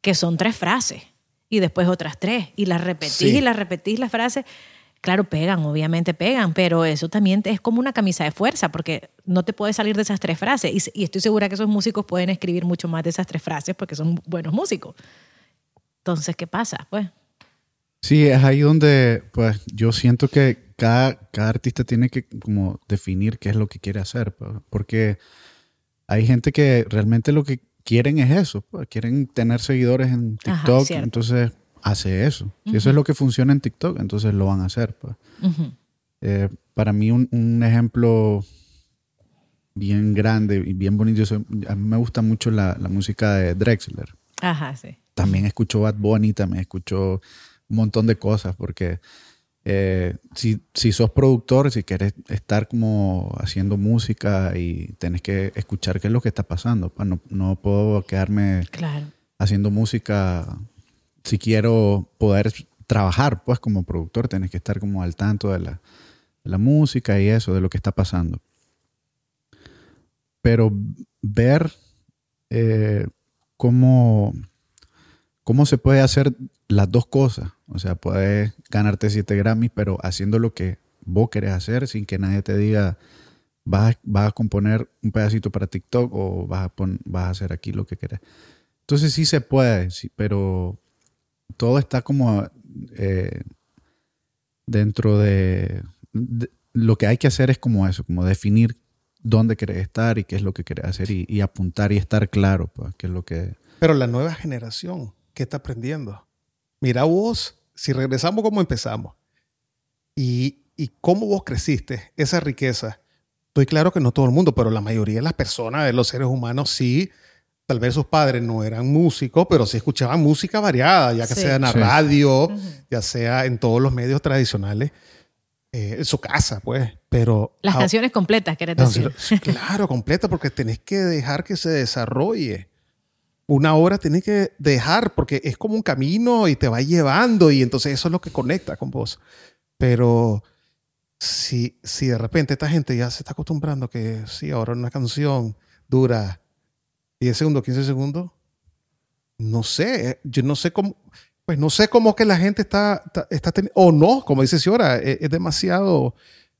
D: que son tres frases y después otras tres y las repetís
B: Sí.
D: y las repetís las frases. Claro, pegan, obviamente pegan, pero eso también es como una camisa de fuerza porque no te puedes salir de esas tres frases y, y estoy segura que esos músicos pueden escribir mucho más de esas tres frases porque son buenos músicos. Entonces, ¿qué pasa? Pues
C: Sí, es ahí donde pues yo siento que cada, cada artista tiene que como definir qué es lo que quiere hacer, pues, porque hay gente que realmente lo que quieren es eso, pues, quieren tener seguidores en TikTok, entonces hace eso. Si eso es lo que funciona en TikTok, entonces lo van a hacer. Pues. Eh, para mí un, un ejemplo bien grande y bien bonito, a mí me gusta mucho la, la música de Drexler.
D: Ajá, sí.
C: También escucho Bad Bunny, también escucho un montón de cosas, porque eh, si, si sos productor, si quieres estar como haciendo música y tenés que escuchar qué es lo que está pasando, no, no puedo quedarme
D: Claro.
C: haciendo música si quiero poder trabajar, pues como productor tenés que estar como al tanto de la, de la música y eso, de lo que está pasando. Pero ver eh, cómo, cómo se puede hacer las dos cosas. O sea, puedes ganarte siete Grammys, pero haciendo lo que vos querés hacer sin que nadie te diga, vas, vas a componer un pedacito para TikTok o vas a, vas a hacer aquí lo que querés. Entonces sí se puede, sí, pero todo está como eh, dentro de, de- Lo que hay que hacer es como eso, como definir dónde querés estar y qué es lo que querés hacer y, y apuntar y estar claro, pues, qué es lo que...
B: Pero la nueva generación, ¿qué está aprendiendo? Mira vos, si regresamos como empezamos y, y cómo vos creciste esa riqueza, estoy claro que no todo el mundo, pero la mayoría de las personas, de los seres humanos, sí. Tal vez sus padres no eran músicos, pero sí escuchaban música variada, ya que
D: Sí.
B: sea en la
C: Sí.
B: radio, ya sea en todos los medios tradicionales, eh, en su casa, pues. Pero
D: Las
B: ah,
D: canciones completas, querés decir.
B: sí, claro, completa, porque tenés que dejar que se desarrolle. Una hora tenés que dejar, porque es como un camino y te va llevando, y entonces eso es lo que conecta con vos. Pero si, si de repente esta gente ya se está acostumbrando que sí, ahora una canción dura 10 segundos, 15 segundos, no sé, eh, yo no sé cómo, pues no sé cómo que la gente está, está, está o no, como dice Ciora, es, es demasiado,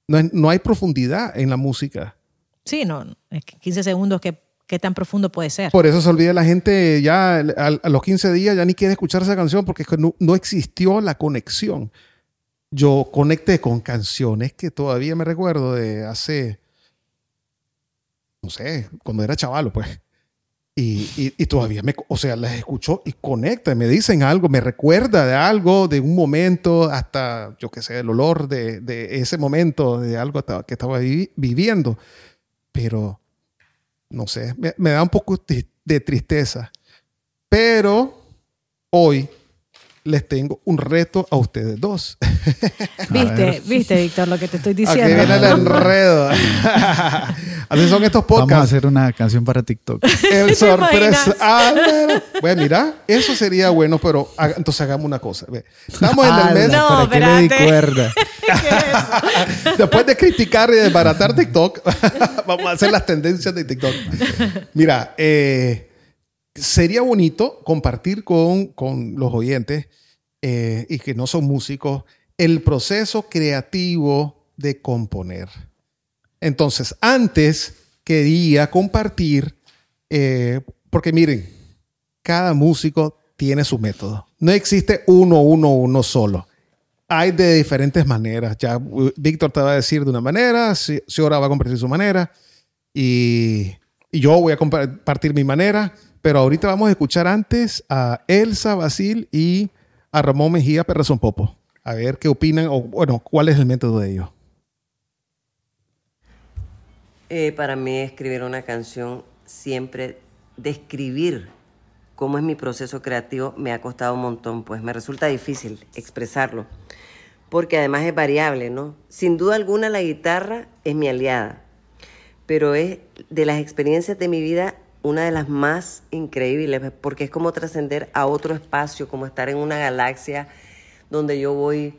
B: no, no hay profundidad en la música.
D: Sí, no, es que 15 segundos, ¿qué, qué tan profundo puede ser?
B: Por eso se olvida la gente ya a, a los 15 días ya ni quiere escuchar esa canción porque no, no existió la conexión. Yo conecté con canciones que todavía me recuerdo de hace, no sé, cuando era chavalo, pues. Y, y- y todavía me, o sea, las escucho y conecta, me dicen algo, me recuerda de algo, de un momento, hasta, yo qué sé, el olor de, de ese momento, de algo que estaba vi- viviendo. Pero, no sé, me, da un poco de tristeza. Pero hoy les tengo un reto a ustedes dos.
D: ¿Viste, viste, Víctor, lo que te estoy
B: Aquí
D: diciendo?
B: viene el enredo. Así son estos
C: Vamos a
B: podcasts.
C: hacer una canción para TikTok.
B: El
D: ¿Te
B: sorpresa. Ah, bueno. Mira, eso sería bueno, pero haga- entonces hagamos una cosa. Estamos en el mes.
D: No,
C: ¿Para qué le di cuerda?
B: Después de criticar y desbaratar TikTok, vamos a hacer las tendencias de TikTok. Mira, eh, sería bonito compartir con, con los oyentes eh, y que no son músicos el proceso creativo de componer. Entonces, antes quería compartir, eh, porque miren, cada músico tiene su método. No existe uno, uno, uno solo. Hay de diferentes maneras. Ya uh, Víctor te va a decir de una manera, Ciora va a compartir su manera y yo voy a compartir mi manera. Pero ahorita vamos a escuchar antes a Elsa Basil y a Ramón Mejía Perrazón Popo. A ver qué opinan o, bueno, cuál es el método de ellos.
E: Eh, para mí escribir una canción siempre describir cómo es mi proceso creativo me ha costado un montón, pues me resulta difícil expresarlo, porque además es variable, ¿no? Sin duda alguna la guitarra es mi aliada, pero es de las experiencias de mi vida una de las más increíbles, porque es como trascender a otro espacio, como estar en una galaxia donde yo voy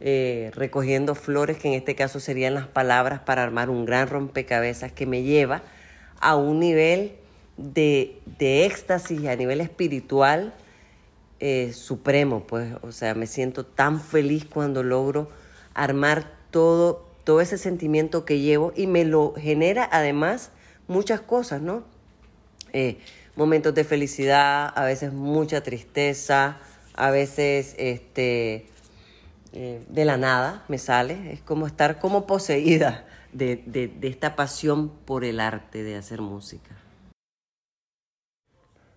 E: eh, recogiendo flores, que en este caso serían las palabras para armar un gran rompecabezas que me lleva a un nivel de, de éxtasis a nivel espiritual eh, supremo, pues, o sea, me siento tan feliz cuando logro armar todo, todo ese sentimiento que llevo y me lo genera además muchas cosas, ¿no? Eh, momentos de felicidad, a veces mucha tristeza, a veces este, eh, de la nada me sale, es como estar como poseída de, de, esta pasión por el arte de hacer música.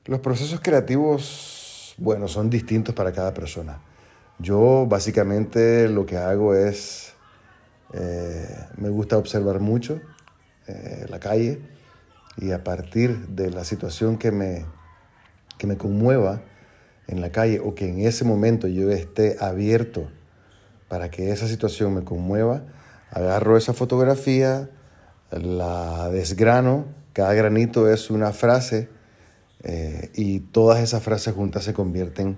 F: Los procesos creativos, bueno, son distintos para cada persona. Yo básicamente lo que hago es, eh, me gusta observar mucho la calle y a partir de la situación que me, que me conmueva en la calle o que en ese momento yo esté abierto para que esa situación me conmueva, agarro esa fotografía, la desgrano, cada granito es una frase eh, y todas esas frases juntas se convierten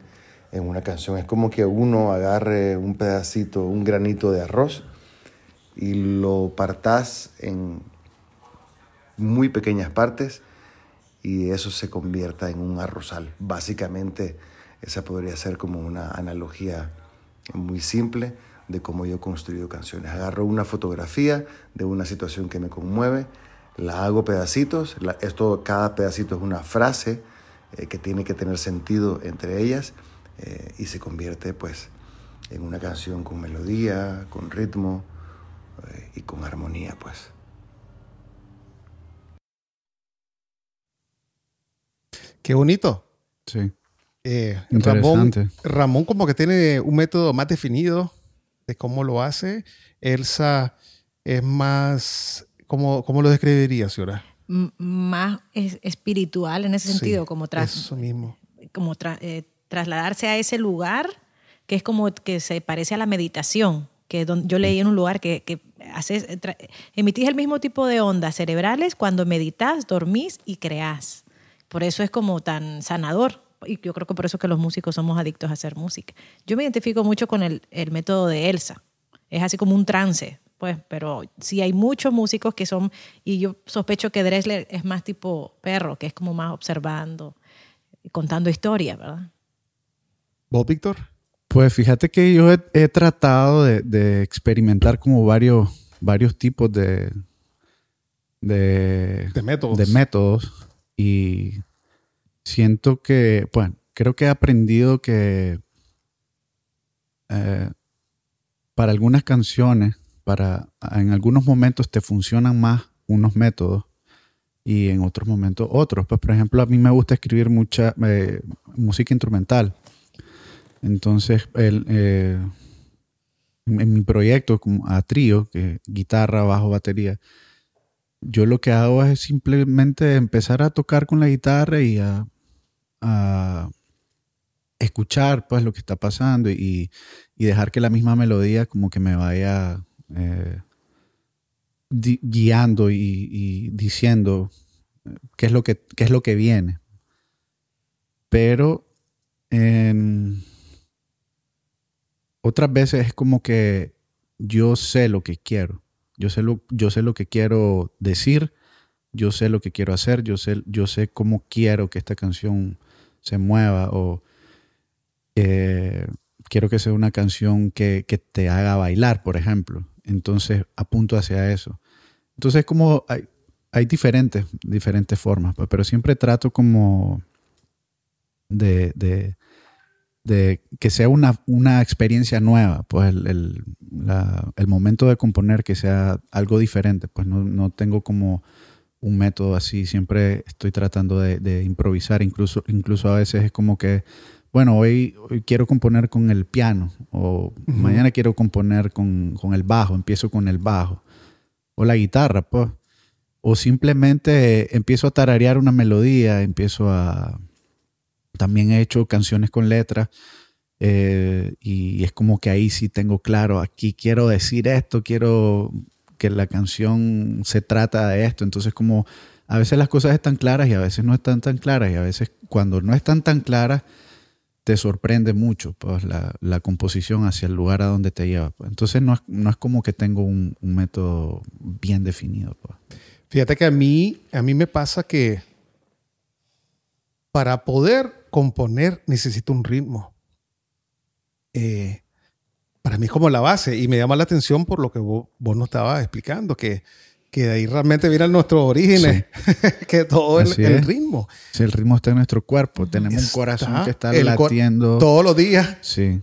F: en una canción. Es como que uno agarre un pedacito, un granito de arroz y lo partás en muy pequeñas partes y eso se convierta en un arrozal. Básicamente esa podría ser como una analogía muy simple de cómo yo he construido canciones. Agarro una fotografía de una situación que me conmueve, la hago pedacitos, esto, cada pedacito es una frase eh, que tiene que tener sentido entre ellas eh, y se convierte pues en una canción con melodía, con ritmo eh, y con armonía pues.
B: Qué bonito.
C: Sí.
B: Eh, Ramón,
C: Interesante.
B: Ramón como que tiene un método más definido de cómo lo hace. Elsa es más ¿Cómo, cómo lo describirías, Ciora?
D: M- más es- espiritual en ese sentido,
B: Sí,
D: como, tras,
B: Eso mismo.
D: como tra- eh, trasladarse a ese lugar que es como que se parece a la meditación, que don- yo leí en un lugar que, que haces, emitís el mismo tipo de ondas cerebrales cuando meditas, dormís y creás. Por eso es como tan sanador. Y yo creo que por eso que los músicos somos adictos a hacer música. Yo me identifico mucho con el, el método de Elsa. Es así como un trance, pues, pero sí hay muchos músicos que son, y yo sospecho que Dressler es más tipo perro, que es como más observando, contando historias, ¿verdad?
B: ¿Vos, Víctor?
C: Pues fíjate que yo he, he tratado de, de experimentar como varios, varios tipos de, de,
B: De métodos.
C: de métodos y siento que, bueno, creo que he aprendido que eh, para algunas canciones, para, en algunos momentos te funcionan más unos métodos y en otros momentos otros. Pues, por ejemplo, a mí me gusta escribir mucha eh, música instrumental. Entonces, el, eh, en mi proyecto a trío, que guitarra, bajo, batería, yo lo que hago es simplemente empezar a tocar con la guitarra y a, escuchar pues lo que está pasando y, dejar que la misma melodía como que me vaya eh, guiando y, y diciendo eh, qué es lo que, qué es lo que viene. Pero en otras veces es como que yo sé lo que quiero. Yo sé lo, yo sé lo que quiero decir, yo sé lo que quiero hacer, yo sé, yo sé cómo quiero que esta canción se mueva o eh, quiero que sea una canción que, que te haga bailar, por ejemplo. Entonces apunto hacia eso. Entonces como hay, hay diferentes, diferentes formas, pues, pero siempre trato como de, de, de que sea una, una experiencia nueva, pues el, el, la- el momento de componer que sea algo diferente, pues no, no tengo como un método así, siempre estoy tratando de, de improvisar, incluso, incluso a veces es como que, bueno, hoy, hoy quiero componer con el piano, o mañana quiero componer con, con el bajo, empiezo con el bajo, o la guitarra, pues, o simplemente empiezo a tararear una melodía, empiezo a, también he hecho canciones con letras eh, y es como que ahí sí tengo claro, aquí quiero decir esto, quiero que la canción se trata de esto. Entonces como a veces las cosas están claras y a veces no están tan claras y a veces cuando no están tan claras te sorprende mucho pues, la, la composición hacia el lugar a donde te lleva. pues. Entonces no es, no es como que tengo un, método bien definido. pues.
B: Fíjate que a mí, a mí me pasa que para poder componer necesito un ritmo. Eh, para mí es como la base y me llama la atención por lo que vos, vos nos estabas explicando, que, que de ahí realmente vienen nuestros orígenes, que todo el, el, ritmo.
C: Si el ritmo está en nuestro cuerpo, tenemos un corazón que está latiendo.
B: Todos los días.
C: Sí.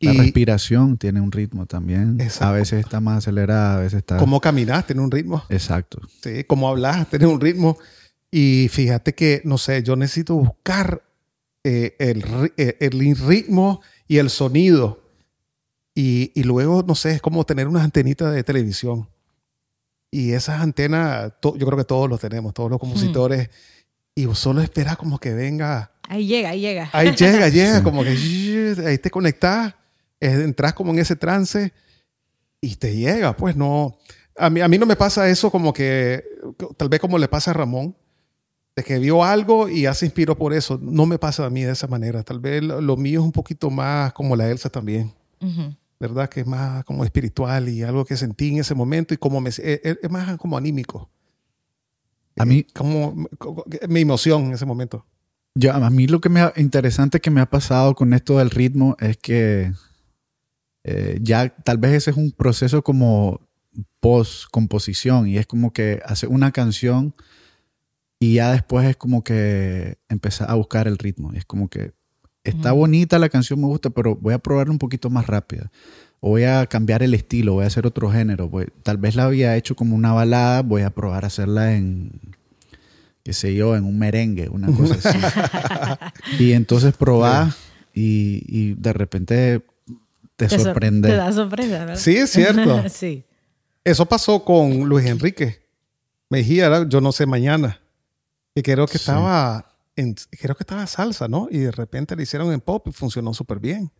C: La respiración tiene un ritmo también.
B: Exacto.
C: A veces está más acelerada, a veces está...
B: Cómo caminas tiene un ritmo.
C: Exacto.
B: Sí, cómo hablas tiene un ritmo. Y fíjate que, no sé, yo necesito buscar eh, el, eh, el ritmo y el sonido. Y, y luego, no sé, es como tener unas antenitas de televisión. Y esas antenas, to- yo creo que todos los tenemos, todos los compositores. Y vos solo esperas como que venga.
D: Ahí llega, ahí llega.
B: Ahí llega, llega, como que ahí te conectas, entras como en ese trance y te llega. Pues no. A mí, a mí no me pasa eso como que, tal vez como le pasa a Ramón, de que vio algo y ya se inspiró por eso. No me pasa a mí de esa manera. Tal vez lo, lo mío es un poquito más como la Elsa también.
D: Ujú.
B: ¿verdad? Que es más como espiritual y algo que sentí en ese momento y como me, es, es- es más como anímico.
C: A mí-
B: Eh, como, como- mi emoción en ese momento.
C: Yo, a mí lo que me ha, interesante que me ha pasado con esto del ritmo es que eh, ya tal vez ese es un proceso como post composición y es como que hace una canción y ya después es como que empezar a buscar el ritmo y es como que está bonita la canción me gusta pero voy a probarla un poquito más rápida o voy a cambiar el estilo voy a hacer otro género voy- tal vez la había hecho como una balada voy a probar a hacerla en qué sé yo en un merengue una cosa así y entonces probar y, y de repente te,
D: Te sor-
C: sorprende
D: Te da sorpresa, ¿verdad?
B: Sí, es cierto.
D: sí.
B: Eso pasó con Luis Enrique. Mejía, yo no sé mañana. Y creo que
C: Sí.
B: estaba en, creo que estaba salsa, ¿no? Y de repente le hicieron en pop y funcionó súper bien.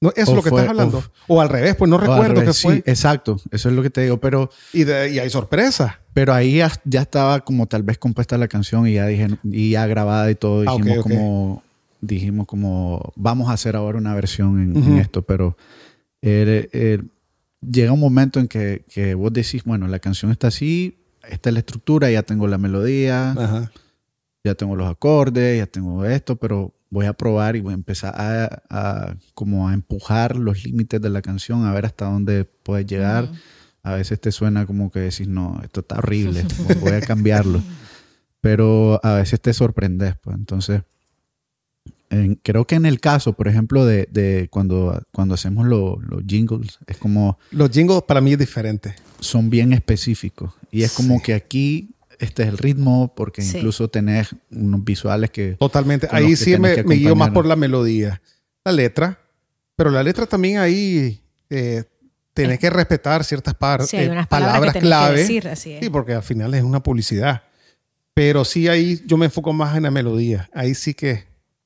B: No, eso es
C: O
B: lo que
C: fue-
B: estás hablando.
C: uf.
B: O al revés, pues no
C: O
B: recuerdo qué
C: revés,
B: fue.
C: Sí, exacto. Eso es lo que te digo. Pero,
B: Y, de- y hay sorpresa.
C: pero ahí ya, ya estaba como tal vez compuesta la canción y ya dije, y ya grabada y todo.
B: Ah, ok,
C: Dijimos
B: ok.
C: como, dijimos como, vamos a hacer ahora una versión en, en
B: Ujú.
C: esto. Pero eh, eh, llega un momento en que, que vos decís, bueno, la canción está así, esta es la estructura, ya tengo la melodía,
B: Ajá.
C: ya tengo los acordes, ya tengo esto, pero voy a probar y voy a empezar a, a como a empujar los límites de la canción, a ver hasta dónde puedes llegar. A veces te suena como que decís, no, esto está horrible, voy a cambiarlo. Pero a veces te sorprendes, pues. Entonces, en- creo que en el caso, por ejemplo, de, de cuando, cuando hacemos lo- los jingles, es como
B: Los jingles para mí es diferente.
C: Son bien específicos. Y es como
B: Sí.
C: que aquí este es el ritmo, porque
D: Sí.
C: incluso tenés unos visuales que
B: Totalmente. Ahí
C: que
B: sí me, me guío más por la melodía. La letra. Pero la letra también ahí eh, tenés que respetar ciertas par-
D: Sí, hay
B: eh,
D: palabras, tenés
B: clave.
D: que decir, así es.
B: Sí, porque al final es una publicidad. Pero sí ahí yo me enfoco más en la melodía. Ahí sí que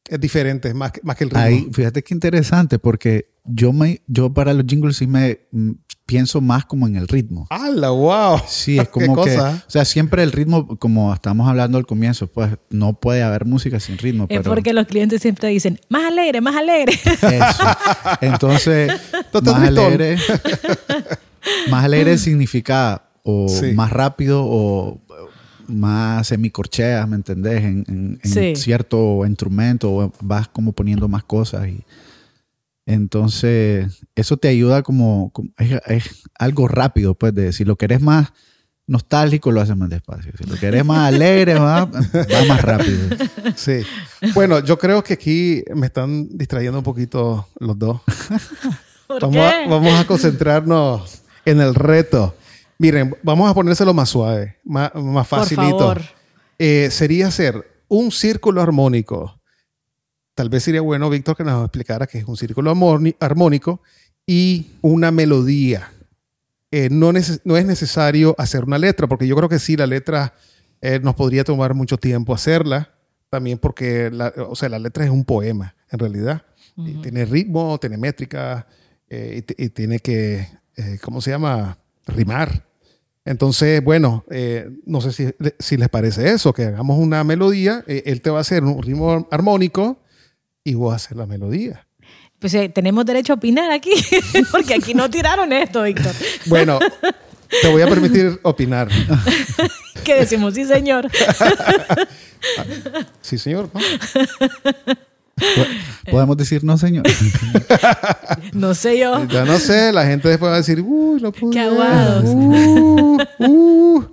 B: es diferente, más que, más que el ritmo.
C: Ahí, fíjate qué interesante, porque yo me, yo para los jingles sí me mm, pienso más como en el ritmo.
B: ¡Hala, wow!
C: Sí, es
B: ¿Qué
C: como que,
B: cosa?
C: o sea, siempre el ritmo, como estamos hablando al comienzo, pues no puede haber música sin ritmo.
D: Es
C: pero
D: porque los clientes siempre dicen, más alegre, más alegre.
C: eso. Entonces, más alegre, más alegre significa o
B: Sí.
C: más rápido o más semicorcheas, ¿me entendés? En, en- en
D: Sí.
C: cierto instrumento o vas como poniendo más cosas y entonces eso te ayuda como, como- es, es algo rápido, pues, de si lo querés más nostálgico lo haces más despacio, si lo querés más alegre va, va más rápido.
B: Sí. Bueno, yo creo que aquí me están distrayendo un poquito los dos.
D: ¿Por
B: Vamos
D: qué?
B: a, vamos a concentrarnos en el reto. Miren, vamos a ponérselo más suave, más, más
D: Por
B: facilito.
D: favor.
B: Eh, sería hacer un círculo armónico. Tal vez sería bueno, Víctor, que nos explicara qué es un círculo armónico y una melodía. Eh, no, neces- no es necesario hacer una letra, porque yo creo que sí, la letra eh, nos podría tomar mucho tiempo hacerla, también porque la, o sea, la letra es un poema, en realidad. Y tiene ritmo, tiene métrica, eh, y, tiene que, ¿cómo se llama? Rimar. Entonces, bueno, eh, no sé si, si les parece eso, que hagamos una melodía, eh, él te va a hacer un ritmo armónico y vos hacer la melodía.
D: Pues eh, tenemos derecho a opinar aquí, porque aquí no tiraron esto, Víctor.
B: Bueno, te voy a permitir opinar.
D: ¿Qué decimos? Sí, señor.
B: Sí, señor. ¿no?
C: Podemos decir no, señor.
D: No sé yo.
B: Ya no sé, la gente después va a decir, uy, no pude.
D: Qué aguados.
B: Uh, uh".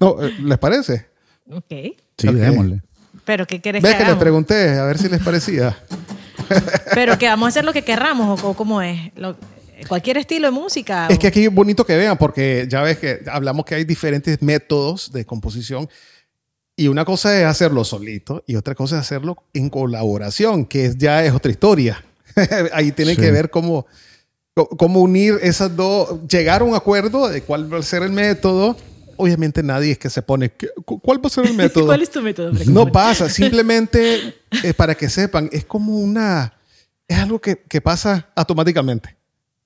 B: no, eh, ¿les parece?
D: Ok.
C: Sí,
B: Ok.
C: démosle.
D: Pero ¿qué querés
B: Ves
D: que
B: que les pregunté, a ver si les parecía.
D: Pero que vamos a hacer lo que querramos o, cómo es. Lo- cualquier estilo de música.
B: Es
D: o-
B: que aquí es bonito que vean, porque ya ves que hablamos que hay diferentes métodos de composición. Y una cosa es hacerlo solito y otra cosa es hacerlo en colaboración, que es, ya es otra historia. Ahí tienen
C: Sí.
B: que ver cómo, cómo unir esas dos, llegar a un acuerdo de cuál va a ser el método. Obviamente nadie es que se pone, ¿qué- cu- ¿cuál va a ser el método?
D: ¿Cuál es tu método?
B: No pasa, simplemente eh, para que sepan, es como una, es algo que, que pasa automáticamente,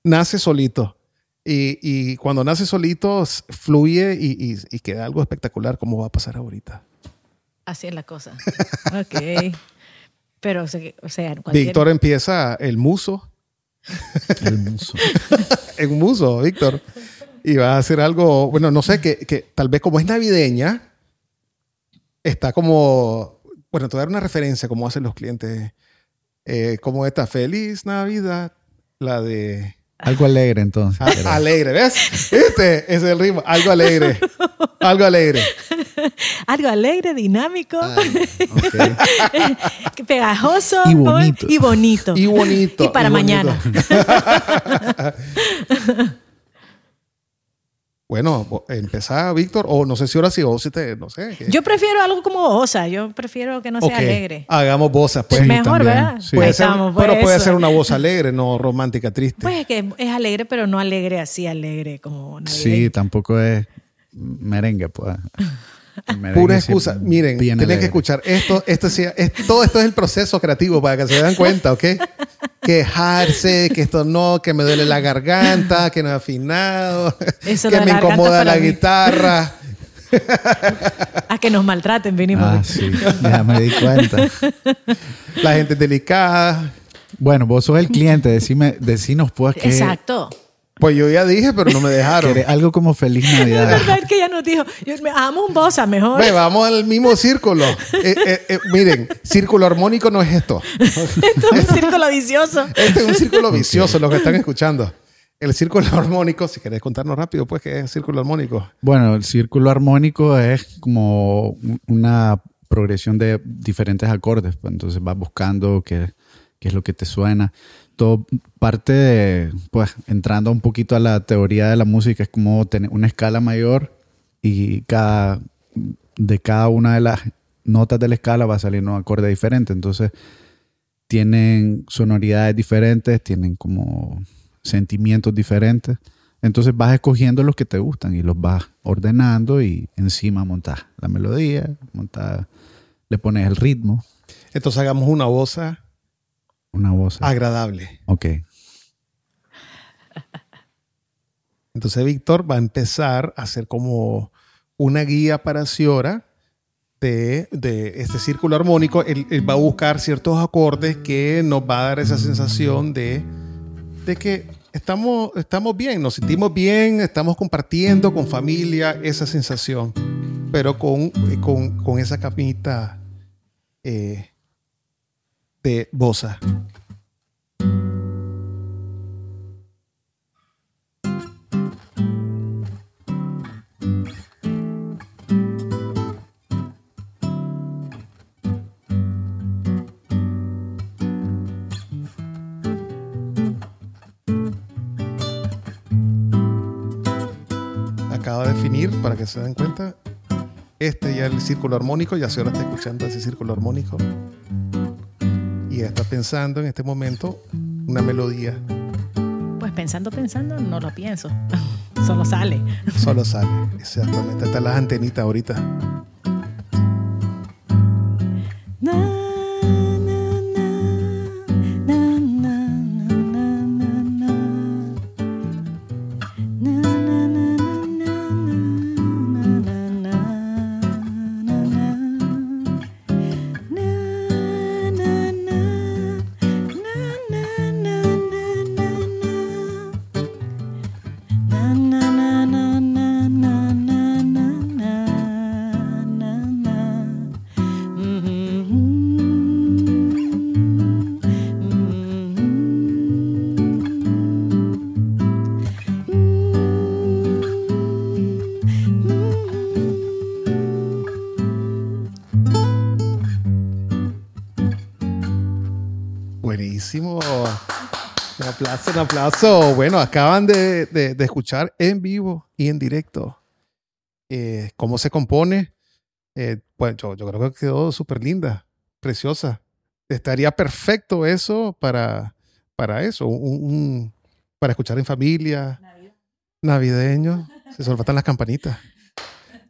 B: nace solito. Y, y cuando nace solito, fluye y, y- y queda algo espectacular como va a pasar ahorita.
D: Así es la cosa. Ok. Pero, o sea, cualquier-
B: Víctor empieza el muso,
C: El muso.
B: en muso, Víctor. Y va a hacer algo, bueno, no sé, que, que tal vez como es navideña, está como, bueno, te voy a dar una referencia como hacen los clientes, eh, como esta, Feliz Navidad, la de...
C: Algo alegre entonces.
B: a- alegre, ¿ves? Este es el ritmo, algo alegre, algo alegre.
D: Algo alegre, dinámico,
C: Ah, ok.
D: que pegajoso
C: Y bonito.
D: y bonito.
B: Y bonito.
D: Y para
B: y bonito.
D: mañana.
B: Bueno, empezá, Víctor, o no sé si ahora sí, o si te, no sé. que-
D: Yo prefiero algo como osa. Yo prefiero que no sea alegre.
B: Hagamos vozas, pues.
C: Sí,
D: Mejor,
C: también,
D: ¿verdad?
C: sí.
B: Puede ser,
D: estamos, pues,
B: pero puede
D: eso.
B: ser una voz alegre, no romántica, triste.
D: Pues es que es alegre, pero no alegre así, alegre como navideño.
C: Sí, tampoco es merengue, pues.
B: Pura excusa. Miren, tienen que escuchar esto. esto sí, es, todo esto es el proceso creativo para que se den cuenta, ¿ok? Quejarse, que esto no, que me duele la garganta, que no he afinado,
D: Eso
B: que me incomoda la
D: mí.
B: guitarra.
D: A que nos maltraten, vinimos.
C: Ah, sí, ya me di cuenta.
B: La gente es delicada.
C: Bueno, vos sos el cliente, decime, decinos pues que
D: Exacto.
B: Pues yo ya dije, pero no me dejaron.
C: algo como Feliz
D: Es
C: Navidad.
D: verdad que ella nos dijo, yo me amo un bossa mejor.
B: Ve, vamos al mismo círculo. Eh, eh, eh, miren, círculo armónico no es esto.
D: Esto es un círculo vicioso.
B: Este es un círculo vicioso, lo que están escuchando. El círculo armónico, si querés contarnos rápido, pues, ¿qué es el círculo armónico?
C: Bueno, el círculo armónico es como un- una progresión de diferentes acordes. pues, entonces vas buscando qué, qué es lo que te suena. Todo parte de, pues, entrando un poquito a la teoría de la música, es como tener una escala mayor y cada, de cada una de las notas de la escala va a salir un acorde diferente. Entonces, tienen sonoridades diferentes, tienen como sentimientos diferentes. Entonces vas escogiendo los que te gustan y los vas ordenando y encima montas la melodía, montas, le pones el ritmo,
B: Entonces hagamos una bosa
C: una voz.
B: agradable.
C: Ok.
B: Entonces Víctor va a empezar a hacer como una guía para Ciora de, de este círculo armónico. Él, él va a buscar ciertos acordes que nos va a dar esa sensación de, de que estamos, estamos bien, nos sentimos bien, estamos compartiendo con familia esa sensación, pero con, con, con esa camita eh, de acaba de definir para que se den cuenta. Este ya el círculo armónico, ya se ahora está escuchando ese círculo armónico. Y está pensando en este momento una melodía.
D: Pues pensando, pensando, no lo pienso. Solo sale.
B: Solo sale. Exactamente. Están las antenitas ahorita. Un aplauso. Bueno, acaban de, de- de escuchar en vivo y en directo eh, cómo se compone. Eh, bueno, yo, yo creo que quedó súper linda, preciosa. Estaría perfecto eso para, para eso, un, un- para escuchar en familia, navideño. Se solo faltan las campanitas.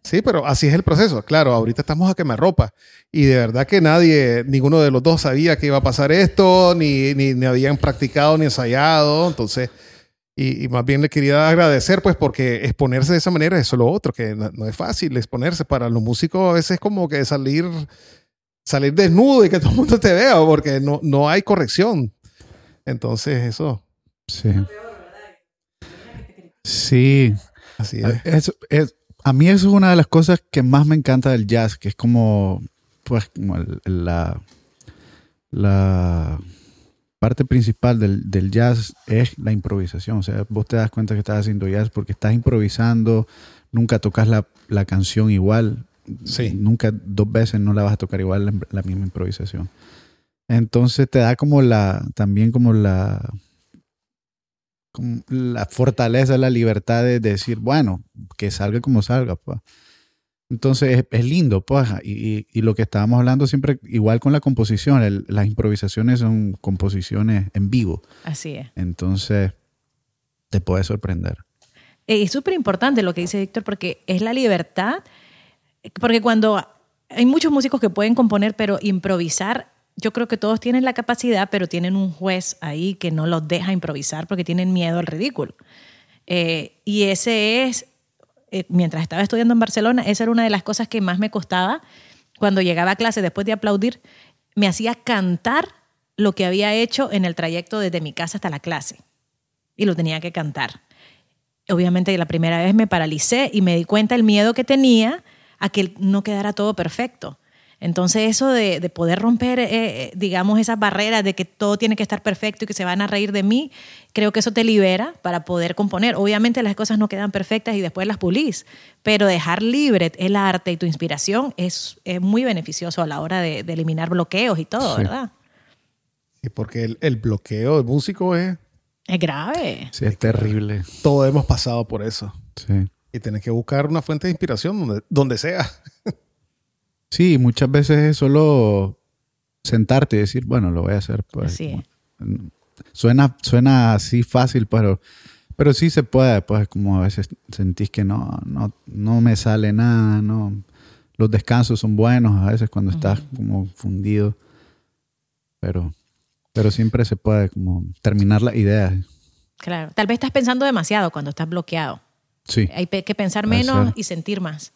B: Sí, pero así es el proceso. Claro, ahorita estamos a quemarropa. Y de verdad que nadie, ninguno de los dos sabía que iba a pasar esto, ni, ni, ni habían practicado ni ensayado. Entonces, y, y más bien le quería agradecer, pues, porque exponerse de esa manera, es lo otro, que no, no es fácil exponerse. Para los músicos a veces es como que salir, salir desnudo y que todo el mundo te vea, porque no, no hay corrección. Entonces, eso,
C: Sí. Sí.
B: así es.
C: eso- es- a mí eso es una de las cosas que más me encanta del jazz, que es como, pues, como el- la, la parte principal del, del jazz es la improvisación. O sea, vos te das cuenta que estás haciendo jazz porque estás improvisando, nunca tocas la, la canción igual.
B: Sí.
C: Nunca dos veces no la vas a tocar igual la, la misma improvisación. Entonces te da como la, también como la, la fortaleza, la libertad de decir, bueno, que salga como salga, pues. Entonces es, lindo, pues, y, y- y lo que estábamos hablando siempre, igual con la composición, el- las improvisaciones son composiciones en vivo,
D: Así es.
C: entonces te puede sorprender.
D: Eh, Es súper importante lo que dice Víctor porque es la libertad, porque cuando hay muchos músicos que pueden componer, pero improvisar, yo creo que todos tienen la capacidad, pero tienen un juez ahí que no los deja improvisar porque tienen miedo al ridículo. Eh, y ese es, eh, mientras estaba estudiando en Barcelona, esa era una de las cosas que más me costaba cuando llegaba a clase después de aplaudir, me hacía cantar lo que había hecho en el trayecto desde mi casa hasta la clase. Y lo tenía que cantar. Obviamente la primera vez me paralicé y me di cuenta el miedo que tenía a que no quedara todo perfecto. Entonces eso de, de poder romper, eh, eh, digamos, esas barreras de que todo tiene que estar perfecto y que se van a reír de mí, creo que eso te libera para poder componer. Obviamente las cosas no quedan perfectas y después las pulís, pero dejar libre el arte y tu inspiración es, es muy beneficioso a la hora de, de eliminar bloqueos y todo,
C: Sí.
D: ¿verdad?
B: Sí, porque el, el bloqueo de músico es...
D: Es grave.
C: Sí, es terrible.
B: Todos hemos pasado por eso.
C: Sí.
B: Y tienes que buscar una fuente de inspiración donde, donde sea.
C: Sí, muchas veces es solo sentarte y decir, bueno, lo voy a hacer. Pues,
D: Así es.
C: Suena, suena así fácil, pero, pero sí se puede. Pues como a veces sentís que no, no, no me sale nada, no. Los descansos son buenos a veces cuando estás como fundido. Pero, pero siempre se puede como terminar la idea.
D: Claro. Tal vez estás pensando demasiado cuando estás bloqueado.
C: Sí.
D: Hay que pensar menos
C: ser.
D: y sentir más.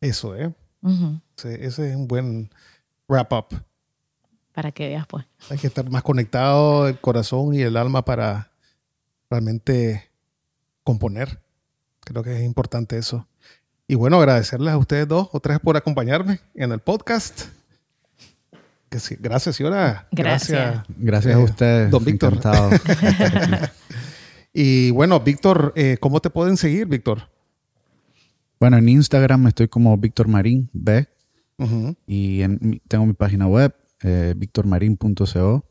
B: Eso, ¿eh? Ese, ese es un buen wrap-up.
D: Para que veas, pues.
B: Hay que estar más conectado el corazón y el alma para realmente componer. Creo que es importante eso. Y bueno, agradecerles a ustedes dos otra vez por acompañarme en el podcast. Que sí, gracias, señora.
D: Gracias.
C: Gracias
B: Eh,
C: a ustedes.
B: don Víctor. Y bueno, Víctor, eh, ¿cómo te pueden seguir, Víctor?
C: Bueno, en Instagram estoy como Víctor Marín B. Y en tengo mi página web, eh, victormarin.co.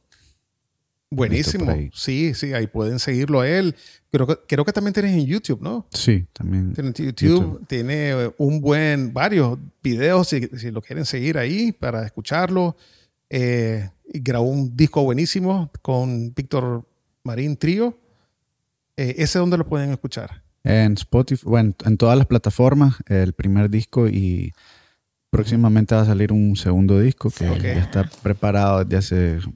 B: Buenísimo. Sí, sí, ahí pueden seguirlo a él. Creo que, creo que también tienes en YouTube, ¿no?
C: Sí, también.
B: Tiene YouTube,
C: YouTube.
B: tiene eh, un buen, varios videos si, si lo quieren seguir ahí para escucharlo. Eh, y grabó un disco buenísimo con Víctor Marín Trío. Eh, ¿Ese dónde lo pueden escuchar?
C: En Spotify, bueno, en todas las plataformas, el primer disco y próximamente va a salir un segundo disco que ya está preparado desde hace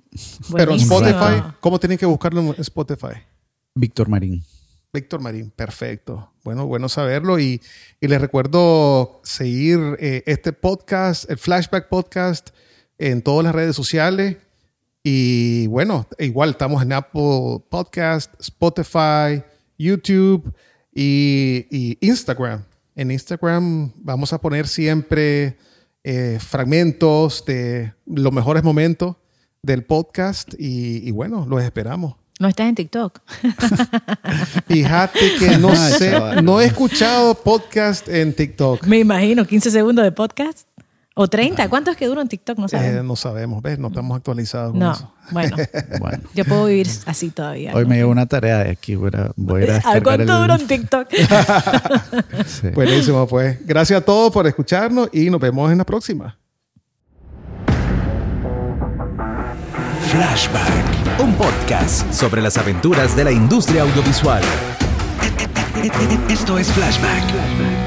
B: Pero en. Spotify, ¿cómo tienen que buscarlo en Spotify?
C: Víctor Marín.
B: Víctor Marín, perfecto. Bueno, bueno saberlo. Y, y les recuerdo seguir eh, este podcast, el Flashback Podcast, en todas las redes sociales. Y bueno, igual estamos en Apple Podcast, Spotify, YouTube y, y Instagram. En Instagram vamos a poner siempre eh, fragmentos de los mejores momentos del podcast. Y, y bueno, los esperamos.
D: No estás en TikTok.
B: Fíjate que no sé, no he escuchado podcast en TikTok.
D: Me imagino, 15 segundos de podcast. O 30. ¿Cuántos que duran TikTok? No
B: Eh,
D: sabemos.
B: no sabemos, ¿ves? No estamos actualizados con
D: no,
B: eso.
D: bueno.
C: Bueno,
D: Yo puedo vivir así todavía.
C: hoy
D: ¿no?
C: me llevo una tarea de aquí. Voy a, voy a ir a
D: ¿A
C: descargar
D: cuánto
C: el-
D: dura un TikTok?
C: Sí.
B: Buenísimo, pues. Gracias a todos por escucharnos y nos vemos en la próxima.
A: Flashback, un podcast sobre las aventuras de la industria audiovisual. Esto es Flashback.